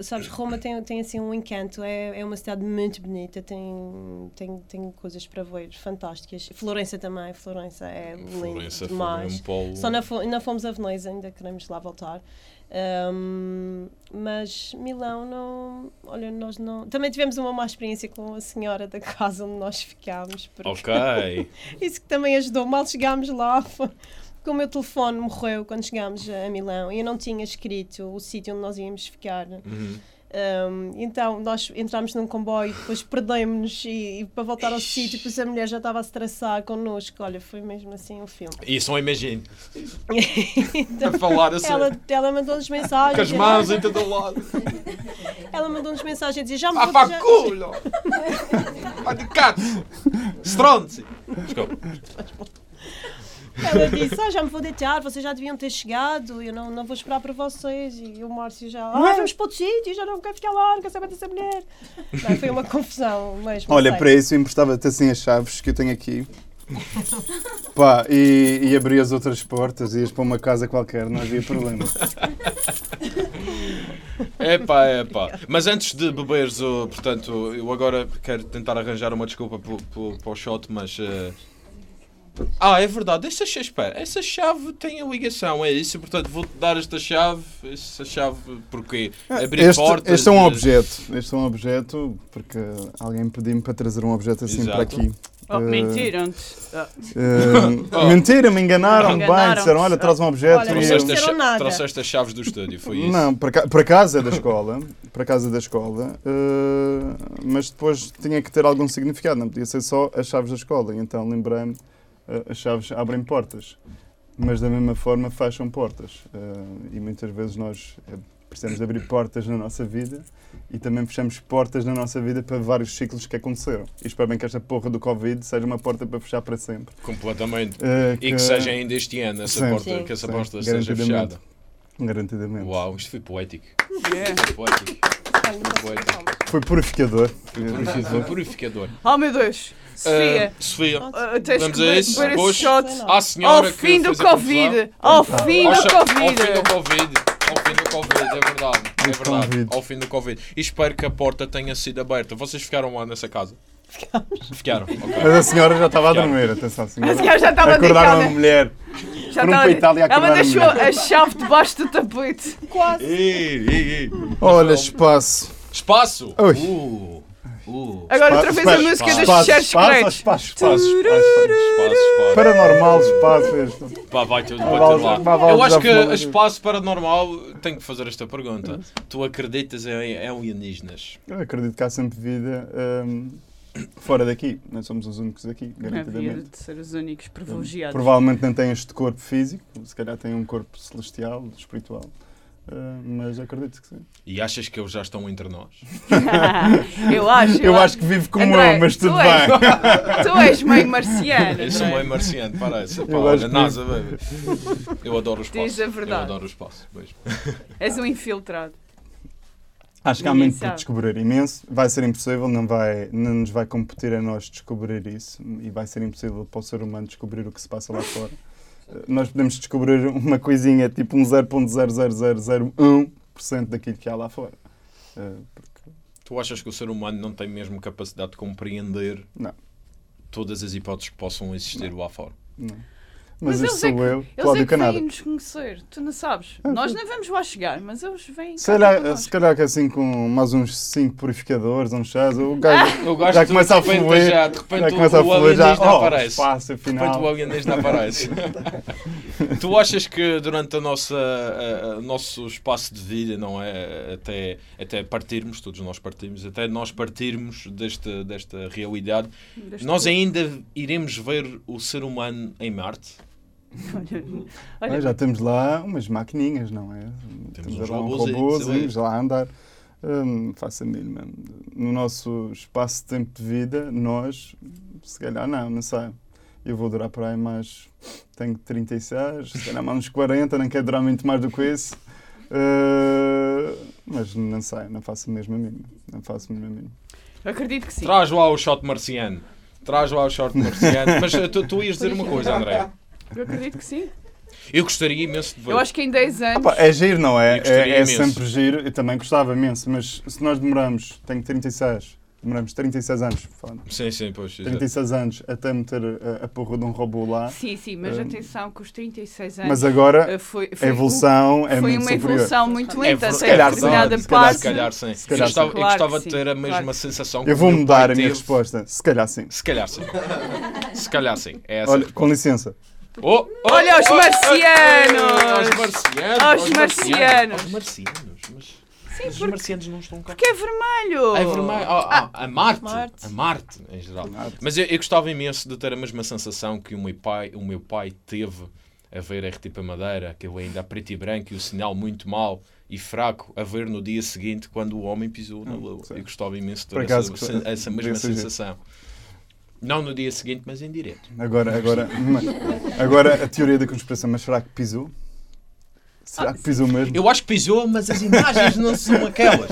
sabes Roma tem, tem assim um encanto é, é uma cidade muito bonita tem, tem tem coisas para ver fantásticas Florença também Florença é Florença foi demais um polo. só não, não fomos a Veneza ainda queremos lá voltar Um, mas Milão não olha nós não também tivemos uma má experiência com a senhora da casa onde nós ficámos Ok. isso que também ajudou. Mal chegámos lá, porque o meu telefone morreu quando chegámos a Milão e eu não tinha escrito o sítio onde nós íamos ficar. Uhum. Um, então nós entramos num comboio, depois perdemos-nos e, e para voltar ao sítio, depois a mulher já estava a se traçar connosco. Olha, foi mesmo assim o filme. Isso não imagino. Então, A falar assim. ela, ela mandou-nos mensagens. Com as mãos em todo lado. Ela mandou-nos mensagens a dizer: Já me Ah, vou pá, já- culo! Vai de cato! Stronzi! Desculpa. Ela disse: ah, já me vou deitar, vocês já deviam ter chegado, eu não, não vou esperar para vocês. E o Márcio já, ah, vamos para outro sítio, já não quero ficar lá, não quero saber dessa mulher. Não, foi uma confusão, mas. não Olha, sei. para isso eu emprestava-te assim as chaves que eu tenho aqui. Pá, e, e abri as outras portas e ias para uma casa qualquer, não havia problema. Epá, epá. Mas antes de beberes, portanto, eu agora quero tentar arranjar uma desculpa para o shot, mas. eh, Ah, é verdade, essa chave, espera, essa chave tem a ligação, é isso, portanto vou-te dar esta chave, essa chave, porque abrir Este, portas... este é um objeto, este é um objeto, porque alguém pediu-me para trazer um objeto assim Exato. para aqui. Oh, Eh, mentiram-te. Ah, eh, Oh. Mentira, me enganaram, bem, Enganaram-te. disseram, olha, traz um objeto. Olha, e eu- Trouxeste, cha- nada. trouxeste as chaves do estúdio, foi isso? Não, para, para casa da escola, para casa da escola, eh, mas depois tinha que ter algum significado, não podia ser só as chaves da escola. Então lembrei-me, as chaves abrem portas, mas da mesma forma fecham portas. Eh, e muitas vezes nós eh, precisamos de abrir portas na nossa vida e também fechamos portas na nossa vida para vários ciclos que aconteceram. E espero bem que esta porra do Covid seja uma porta para fechar para sempre. Completamente. Eh, E que seja ainda este ano essa Sim. porta, Sim. que essa Sim, porta seja fechada. Garantidamente. Uau, isto foi poético. yeah. Foi poético. Posso Foi. falar. Foi purificador. Foi purificador. Oh meu Deus. Sofia. Ah, Sofia, ah, tens vamos que a isso. esse Pois, shot à senhora ao fim do. Covid. Ao fim do cha- Ao fim Covid. do Covid. Ao fim do Covid, é verdade. É Do verdade. Covid. Ao fim do Covid. E espero que a porta tenha sido aberta. Vocês ficaram lá nessa casa? Ficamos. Ficaram. ok. Mas a senhora já estava a dormir, atenção, a senhora. A senhora já estava Acordaram a mulher. Já para a Itália a Ela deixou a chave debaixo do tapete. Quase. Ei, ei, ei. Olha, espaço. Espaço! Ui. Uh, uh. Agora outra vez a música dos espaço, secretos. Paranormal, espaço. Pá, vai tudo, lá. Eu acho que espaço paranormal, tenho que fazer esta pergunta. Tu acreditas em, alienígenas? Eu acredito que há sempre vida hum, fora daqui. Nós somos os únicos aqui, Havia garantidamente. de ser os únicos privilegiados. Provavelmente não têm este corpo físico, se calhar têm um corpo celestial, espiritual. Uh, mas acredito que sim. E achas que eles já estão entre nós? eu acho. Eu acho que vive como André, eu, mas tudo tu és- bem. Tu és meio marciano. Eu sou André. meio marciano, parece. Pá, Eu acho que- NASA, baby. Eu adoro o espaço. Diz a verdade. Eu adoro o espaço. Beijo. És um infiltrado. Acho que há muito por descobrir imenso. Vai ser impossível, não, vai, não nos vai competir a nós descobrir isso e vai ser impossível para o ser humano descobrir o que se passa lá fora. Nós podemos descobrir uma coisinha tipo um 0.00001% daquilo que há lá fora. Eh, Porque Tu achas que o ser humano não tem mesmo capacidade de compreender Não. todas as hipóteses que possam existir lá fora? Não. Mas, Mas este eles é sou que- eu, Eles Cláudio é Canada. vêm nos conhecer, tu não sabes. Ah, Nós nem vamos lá chegar, mas eles vêm. Se calhar, se calhar que assim com mais uns 5 purificadores, uns chás, o gajo O gajo já começa a fluir. já, de já repente começa a o, o fluir, já, oh, aparece. espaço, De repente afinal. o alienígena aparece. tu achas que durante a nossa, a- a- o nosso espaço de vida, não é? Até, até partirmos, todos nós partimos, até nós partirmos desta, desta realidade, Deste nós ainda iremos ver o ser humano em Marte? Olha, Ah, olha, já temos lá umas maquininhas, não é? Temos uns lá um robôzinhos lá a andar. Hum, faço a mínima. No nosso espaço de tempo de vida, nós, se calhar não, não sei. Eu vou durar por aí mais. Tenho 36, se calhar mais uns 40, não quero durar muito mais do que isso. Uh, mas não sei, não faço mesmo a mínima. Não faço mesmo a mínima. eu acredito que sim. Traz lá o shot marciano. Traz lá o shot marciano. Mas tu, tu ias dizer uma coisa, André. Eu acredito que sim. Eu gostaria imenso de ver. Eu acho que em 10 anos. Opa, é giro, não é? Eu gostaria É, é sempre giro. Eu também gostava imenso, mas se nós demoramos, tenho 36, demoramos 36 anos, falando, Sim, sim, pois. exato. 36 anos até meter a, a porra de um robô lá. Sim, sim, mas Hum. atenção que os 36 anos. Mas agora eh, foi, a foi, evolução é foi muito uma superior. evolução muito É lenta até se calhar determinada sim, se calhar parte. Se calhar sim. Se calhar eu gostava, sim. eu gostava Claro de ter a sim, mesma claro. Eu sensação que o vou mudar a minha teve. resposta. Se calhar sim. Se calhar sim. Se calhar sim. É essa. a Olha, com licença. Oh, oh, Olha, os oh, marcianos! oh, Os marcianos! Aos os marcianos! Os marcianos! Mas, os marcianos não estão cá. Que é vermelho! É vermelho. Ah, ah, a Marte. Marte. A Marte, em geral. Marte. Mas eu, eu gostava imenso de ter a mesma sensação que o meu pai, o meu pai teve a ver RTP Madeira, aquele ainda a preto e branco e o sinal muito mau e fraco, a ver no dia seguinte quando o homem pisou na Hum, Lua. sim. Eu gostava imenso de ter essa, essa mesma sensação. Não no dia seguinte, mas em direto. Agora, agora, agora a teoria da conspiração, mas será que pisou? Será que pisou mesmo? Eu acho que pisou, mas as imagens não são aquelas.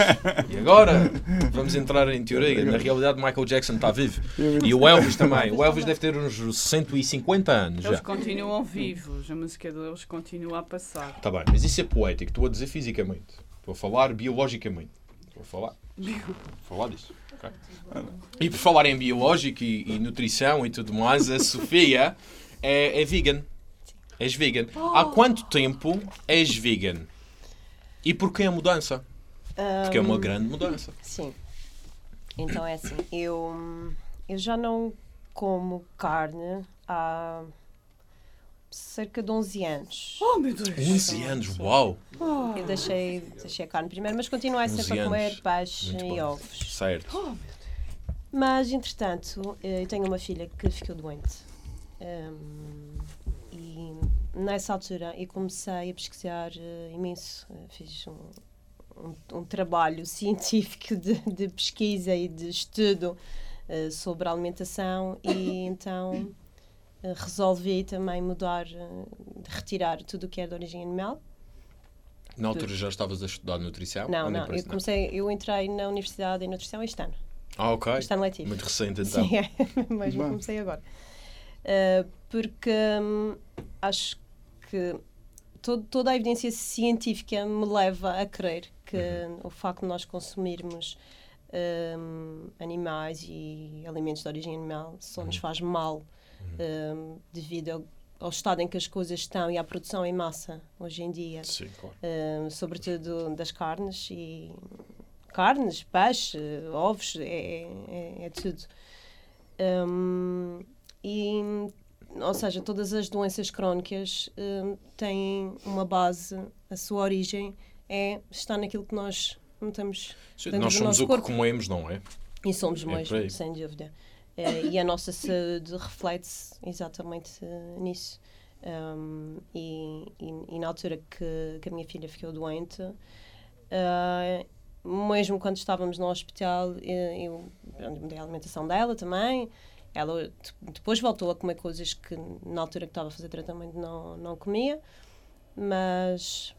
E agora vamos entrar em teoria. Na realidade, Michael Jackson está vivo. E o Elvis também. O Elvis deve ter uns 150 anos Eles já. continuam vivos, a música deles continua a passar. Está bem, mas isso é poético. Estou a dizer fisicamente. Estou a falar biologicamente. Estou a falar. Falar disso. ok? E por falar em biológico e, e nutrição e tudo mais, a Sofia é, é vegan. És vegan. Há quanto tempo és vegan? E porquê a mudança? Porque é uma grande mudança. Sim. Então é assim, eu, eu já não como carne há cerca de 11 anos. Oh meu Deus! 11 anos, uau! Eu deixei, deixei a carne primeiro, mas continuei 11 sempre a comer peixe e ovos. Certo. Mas, entretanto, eh, eu tenho uma filha que ficou doente. Hum, e nessa altura eu comecei a pesquisar eh, imenso. Eh, fiz um, um, um trabalho científico de, de pesquisa e de estudo eh, sobre a alimentação e então resolvi também mudar, eh, retirar tudo o que é de origem animal. Na altura já estavas a estudar nutrição? Não, nem não, eu comecei, eu entrei na Universidade em Nutrição este ano. Ah, ok. Este ano letivo. Muito recente então. Sim, é. Mas Bom. comecei agora. Uh, porque hum, acho que todo- toda a evidência científica me leva a crer que o facto de nós consumirmos hum, animais e alimentos de origem animal só nos faz mal hum, devido ao, ao estado em que as coisas estão e à produção em massa hoje em dia Sim, claro. sobretudo das carnes e carnes, peixe, ovos, é, é, é tudo. Um, e, ou seja, todas as doenças crónicas têm uma base, a sua origem é está naquilo que nós metemos Sim, Nós do somos nosso o corpo. que comemos, não é? E somos É mesmo, sem dúvida. Eh, e a nossa saúde reflete-se exatamente nisso. Um, e, e- e na altura que, que a minha filha ficou doente, eh, mesmo quando estávamos no hospital, eu mudei a alimentação dela também. Ela de- depois voltou a comer coisas que na altura que estava a fazer tratamento não, não comia, mas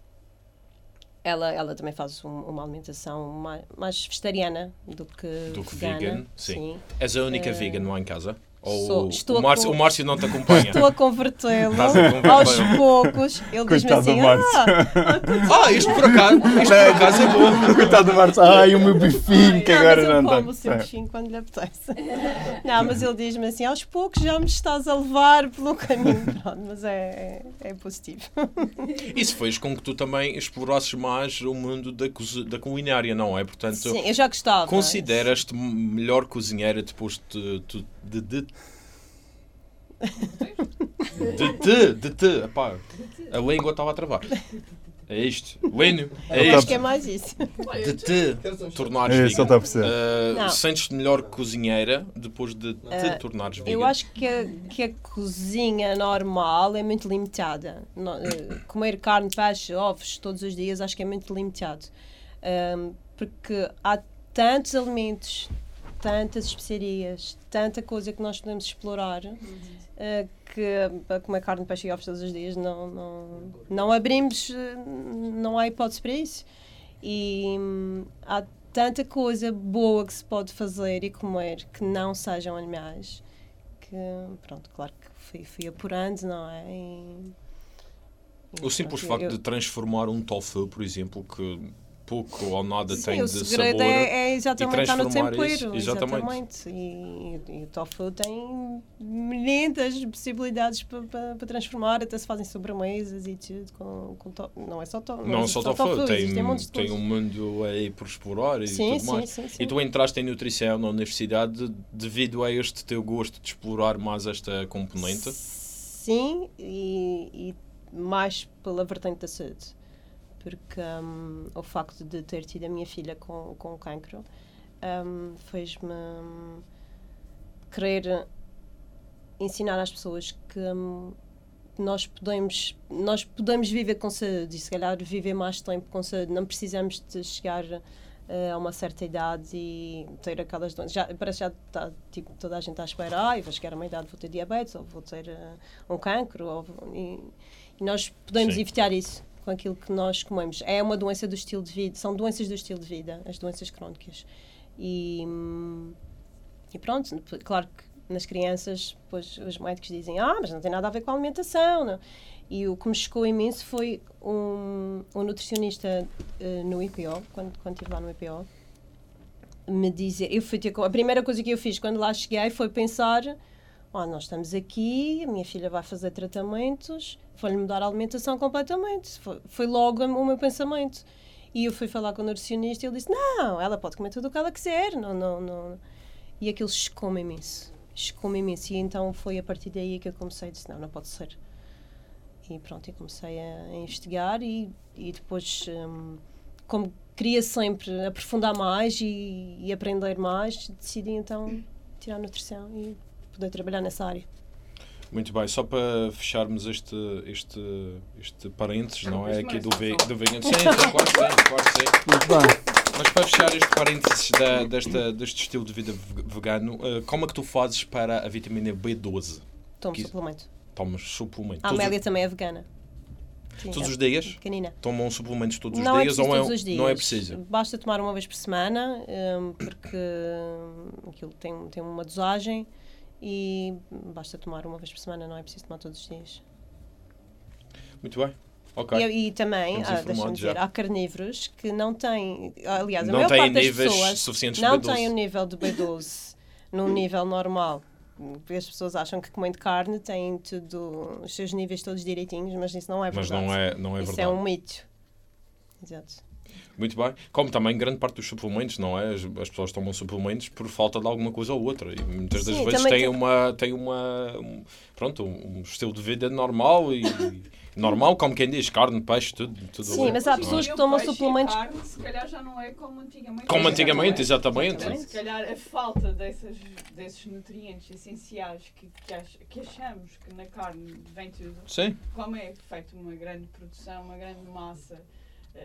ela, ela também faz um- uma alimentação mais, mais vegetariana do que Do que vegana. vegan, sim. És a única Eh, vegan lá em casa? Ou Sou- o, a Márcio, com- o Márcio não te acompanha? Estou a convertê-lo aos poucos. Ele diz-me Coitado do assim: Márcio. ah, Ah, isto por acaso, isto por acaso é bom. Coitado do Marcos. Ai, o meu bifinho que não, agora mas eu não como o seu bichinho quando lhe apetece. Não, mas ele diz-me assim: aos poucos já me estás a levar pelo caminho. Pronto, mas é, é, é positivo. Isso fez com que tu também explorasses mais o mundo da, da culinária, não é? Portanto, Sim, eu já gostava. consideras-te melhor cozinheira depois de, de, de, de, de te, de te, epá, a língua estava a travar. É isto, Lênio, é Eu acho isto, que é mais isso. de te tornares É, só vegan. está a perceber. Uh. Sentes-te melhor cozinheira depois de te Uh, tornares vegan? Eu acho que a, que a cozinha normal é muito limitada. No- eh, comer carne, peixe, ovos todos os dias acho que é muito limitado. Ahm, porque há tantos alimentos, tantas especiarias, tanta coisa que nós podemos explorar eh, que para comer carne, peixe e ovos todos os dias não, não, não abrimos, eh, não há hipótese para isso. E hum, há tanta coisa boa que se pode fazer e comer que não sejam animais que, pronto, claro que fui, fui apurando, não é? E- e O simples pronto, facto eu- de transformar um tofu, por exemplo, que pouco ou nada Sim, tem de sabor. é, é exatamente estar no tempero. exatamente. Exatamente. E, e o tofu tem milhentas possibilidades para pa, pa transformar, até se fazem sobremesas e tudo com, com to- Não é só, to, Não é só tofu, tem, existem montes de tem coisas. um mundo aí por explorar e Sim, tudo sim, mais. sim, sim. E tu entraste em nutrição na universidade devido a este teu gosto de explorar mais esta componente? Sim, e, e mais pela vertente da saúde. Porque hum, o facto de ter tido a minha filha com, com cancro hum, fez-me hum, querer ensinar às pessoas que hum, nós podemos nós podemos viver com saúde e se calhar viver mais tempo com saúde. Não precisamos de chegar eh, a uma certa idade e ter aquelas doenças. Já, parece que já está tipo toda a gente à espera ai vou chegar a uma idade vou ter diabetes ou vou ter eh, um cancro ou, vou-" e, e nós podemos Sim. evitar isso com aquilo que nós comemos é uma doença do estilo de vida são doenças do estilo de vida as doenças crónicas e hum, e pronto, claro que nas crianças, depois os médicos dizem, ah, mas não tem nada a ver com a alimentação. Não. E o que me chocou imenso foi um, um nutricionista eh, no IPO, quando, quando estive lá no IPO, me dizer, eu fui ter a primeira coisa que eu fiz quando lá cheguei foi pensar, oh, nós estamos aqui, a minha filha vai fazer tratamentos, vou-lhe mudar a alimentação completamente. Foi, foi logo o meu pensamento. E eu fui falar com o nutricionista e ele disse, não, ela pode comer tudo o que ela quiser, não, não, não. E aquilo chocou-me imenso. Chocou-me imenso. E então foi a partir daí que eu comecei a dizer: não, não pode ser. E pronto, eu comecei a, a investigar e, e depois, hum, como queria sempre aprofundar mais e, e aprender mais, decidi então tirar nutrição e poder trabalhar nessa área. Muito bem, só para fecharmos este, este, este parênteses, não é? Aqui do, ve do vegan. Sim, claro que sim, claro que sim. Muito bem. Mas para fechar este parênteses da, desta, deste estilo de vida ve- vegano, eh, como é que tu fazes para a vitamina B12? Tomo Que- suplemento. Tomas suplemento? A Todos, Amélia também é vegana. Sim, todos é os dias? Pequenina. Tomam suplementos todos os não dias é ou é, todos os dias. não é preciso? Basta tomar uma vez por semana, hum, porque hum, aquilo tem, tem uma dosagem e basta tomar uma vez por semana, não é preciso tomar todos os dias. Muito bem. Ok. E, e também, ah, deixa-me dizer, há carnívoros que não têm, aliás, a Não maior parte das níveis pessoas suficientes não de B12. têm o nível de B12 num nível normal. As pessoas acham que comendo carne têm tudo, os seus níveis todos direitinhos, mas isso não é Mas verdade. não é, não é isso verdade. é um mito. Exato. Muito bem. Como também grande parte dos suplementos, não é? As, as pessoas tomam suplementos por falta de alguma coisa ou outra. E muitas das Sim, vezes têm tem- uma, têm uma um, pronto, um, estilo de vida normal e normal, como quem diz, carne, peixe, tudo. tudo Sim, mas há não é? pessoas que tomam suplementos- carne, se calhar já não é como antigamente. Como antigamente, exatamente. Se calhar a falta dessas, desses nutrientes essenciais que, que, ach- que achamos que na carne vem tudo, Sim, como é feita uma grande produção, uma grande massa,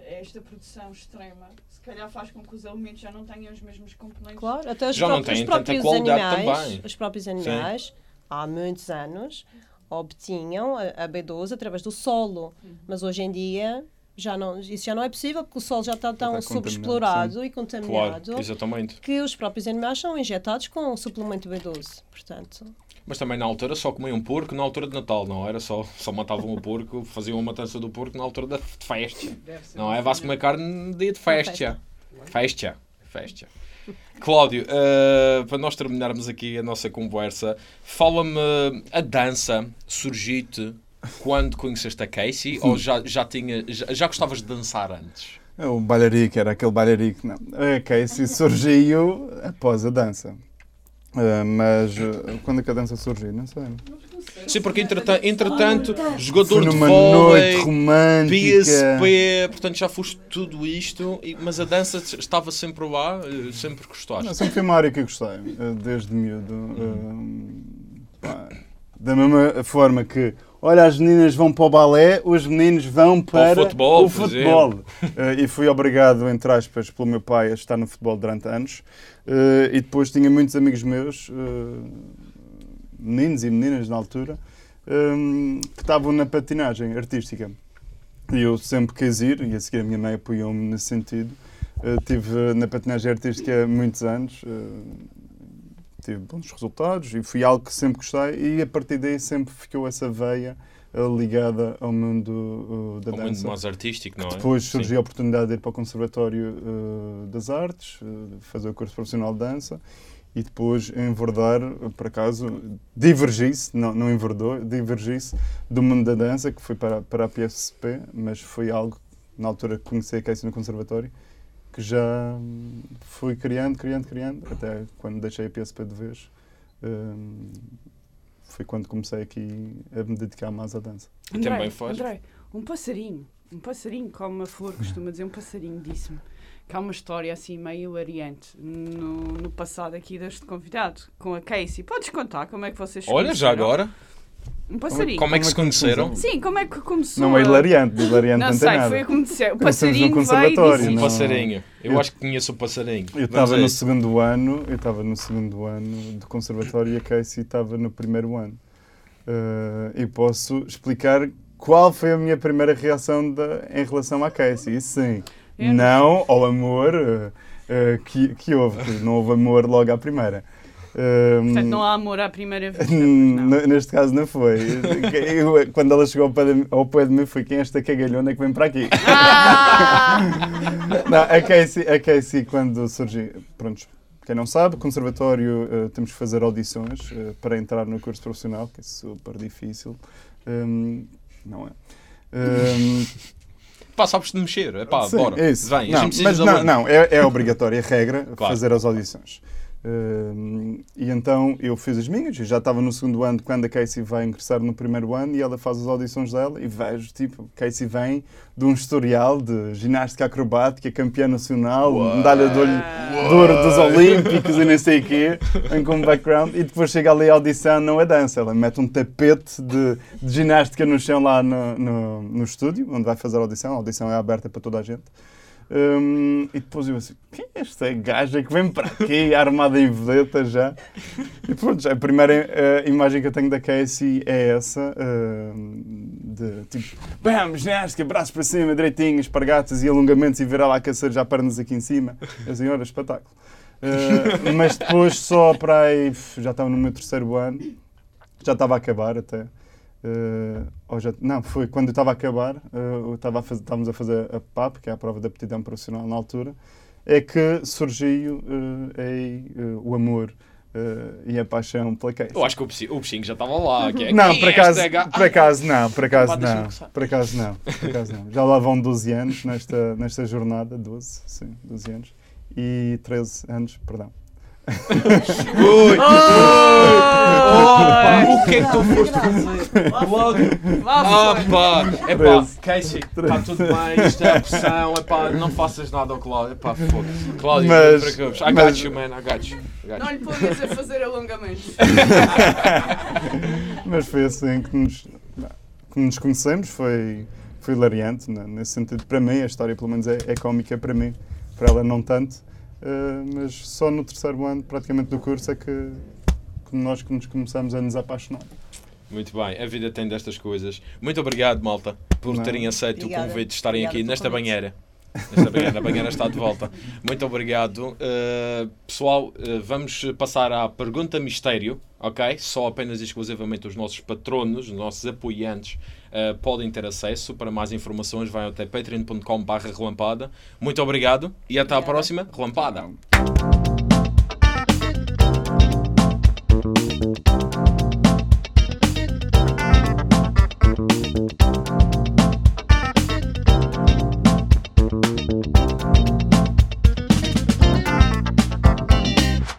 esta produção extrema, se calhar faz com que os alimentos já não tenham os mesmos componentes. Claro, até os, Já não próprios, têm os tanta próprios qualidade animais, também. os próprios animais, há muitos anos, obtinham a, a B12 através do solo, Uhum. mas hoje em dia já não, isso já não é possível porque o solo já está tão está sobreexplorado e claro, contaminado exatamente. que os próprios animais são injetados com o suplemento B12. Portanto, Mas também na altura só comiam um porco na altura de Natal, não era só, só matavam o porco, faziam a matança do porco na altura da de festa. Não é? Vai-se comer carne no dia de festa. Festa. Festa. Cláudio, eh, para nós terminarmos aqui a nossa conversa, fala-me a dança surgiu-te quando conheceste a Casey ou já, já, tinha, já, já gostavas de dançar antes? É O bailarico era aquele bailarico, não. A Casey surgiu após a dança. Ah, mas ah, quando é que a dança surgiu? Não sei. Sim, porque entretanto, entretanto jogador de vôlei. PSP, portanto já foste tudo isto, mas a dança estava sempre lá, eh, sempre gostaste. Não, sempre foi uma área que eu gostei, ah, desde miúdo. Pá, da mesma forma que, olha, as meninas vão para o balé, os meninos vão Para o futebol, o futebol. Ah, e fui obrigado, entre aspas, pelo meu pai a estar no futebol durante anos. Ah, e depois tinha muitos amigos meus, ah, meninos e meninas na altura, ah, que estavam na patinagem artística. E eu sempre quis ir, e a seguir a minha mãe apoiou-me nesse sentido. Uh, tive na patinagem artística muitos anos, tive bons resultados e fui algo que sempre gostei e a partir daí sempre ficou essa veia uh, ligada ao mundo uh, da Ao mundo dança. mais artístico, não é? Depois Sim. surgiu a oportunidade de ir para o Conservatório uh, das Artes, uh, fazer o curso profissional de dança e depois enverdar, por acaso, divergi-se, não, não enverdou, divergi-se do mundo da dança, que foi para, para a PSP, mas foi algo, na altura que conheci a Casey no Conservatório, que já fui criando, criando, criando, até quando deixei a PSP de vez. hum, foi quando comecei aqui a me dedicar mais à dança. E também faz. André, um passarinho, um passarinho, como a flor costuma dizer, um passarinho disse-me que há uma história assim meio hilariante no, no passado aqui deste convidado, com a Casey. Podes contar como é que vocês Olha, já agora, Um passarinho. como é que se conheceram? Sim, como é que começou? Não é a- hilariante, hilariante Não não, sei, nada. foi como disse. O passarinho e conservatório, disse... Um não- passarinho. Eu Eu- acho que conheço o passarinho. Eu estava no segundo ano, eu estava no segundo ano de conservatório e a Casey estava no primeiro ano. Eh, e posso explicar qual foi a minha primeira reação da- em relação à Casey. Sim, Eu não ao amor eh, que, que houve. que Não houve amor logo à primeira. Portanto, não há amor à primeira vista. Neste caso não foi. Eu, quando ela chegou ao pé, de, mim foi quem é esta cagalhona que vem para aqui. Ah! Não, a Casey, a Casey quando surgiu, pronto, quem não sabe, conservatório eh, temos que fazer audições eh, para entrar no curso profissional, que é super difícil. Hum, não é? Hum, Pá, sabes de mexer. É pá, sim, bora. é isso. Vem, não, mas não, não, é, é obrigatória a regra Claro. fazer as audições. Hum, e então eu fiz as minhas, eu já estava no segundo ano quando a Casey vai ingressar no primeiro ano e ela faz as audições dela e vejo, tipo, Casey vem de um historial de ginástica acrobática, campeã nacional, medalha de, olho, de ouro dos Olímpicos e nem sei o quê, vem com um background e depois chega ali a audição, não é dança, ela mete um tapete de, de ginástica no chão lá no, no, no estúdio, onde vai fazer a audição, a audição é aberta para toda a gente. Hum, e depois eu assim, quem é esta gaja que vem para aqui armada em vedeta já? E pronto, a primeira eh, imagem que eu tenho da Casey é essa, hum, de tipo, vamos, ginástica, braços para cima, direitinho, espargatas e alongamentos e virar lá a já pernas aqui em cima. Eu assim, olha, espetáculo. Eh, mas depois só para aí, já estava no meu terceiro ano, já estava a acabar até. Ou já- não, foi quando eu estava a acabar, estava a fazer, estávamos a fazer a PAP, que é a prova de aptidão profissional na altura, é que surgiu eh, aí, o amor e a paixão pela Casey. Eu acho que o bichinho, o bichinho já estava lá. Que é, Não, por é acaso, por acaso não, por acaso não, por acaso não, por acaso não. Já lá vão 12 anos nesta, nesta jornada, 12, sim, 12 anos, e 13 anos, perdão. Ui! Oh, o que é que tu foste fazer? Logo. Lá Ah, pá! É pá. Casey, está tudo bem, isto é a pressão, é pá, não faças nada ao Cláudio, é pá, foda-se. Cláudio, Mas- não te preocupes. I got mas- you, man, I got you. Não lhe ponhas a fazer alongamentos. Mas foi assim que nos, que nos conhecemos, foi, foi hilariante, né, nesse sentido. Para mim, a história pelo menos é, é cómica para mim, para ela não tanto, mas só no terceiro ano praticamente do curso é que, que nós que nos começamos a nos apaixonar. Muito bem, a vida tem destas coisas. Muito obrigado, malta, por Não. terem aceito Obrigada. o convite de estarem Obrigada aqui nesta convite. banheira. Esta banheira, a banheira está de volta. Muito obrigado. Uh, pessoal, uh, vamos passar à pergunta mistério, ok? Só apenas e exclusivamente os nossos patronos, os nossos apoiantes uh, podem ter acesso. Para mais informações, vai até patreon.com.br relampada. Muito obrigado e até à próxima. Relampada.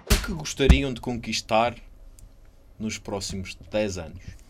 O que gostariam de conquistar nos próximos 10 anos?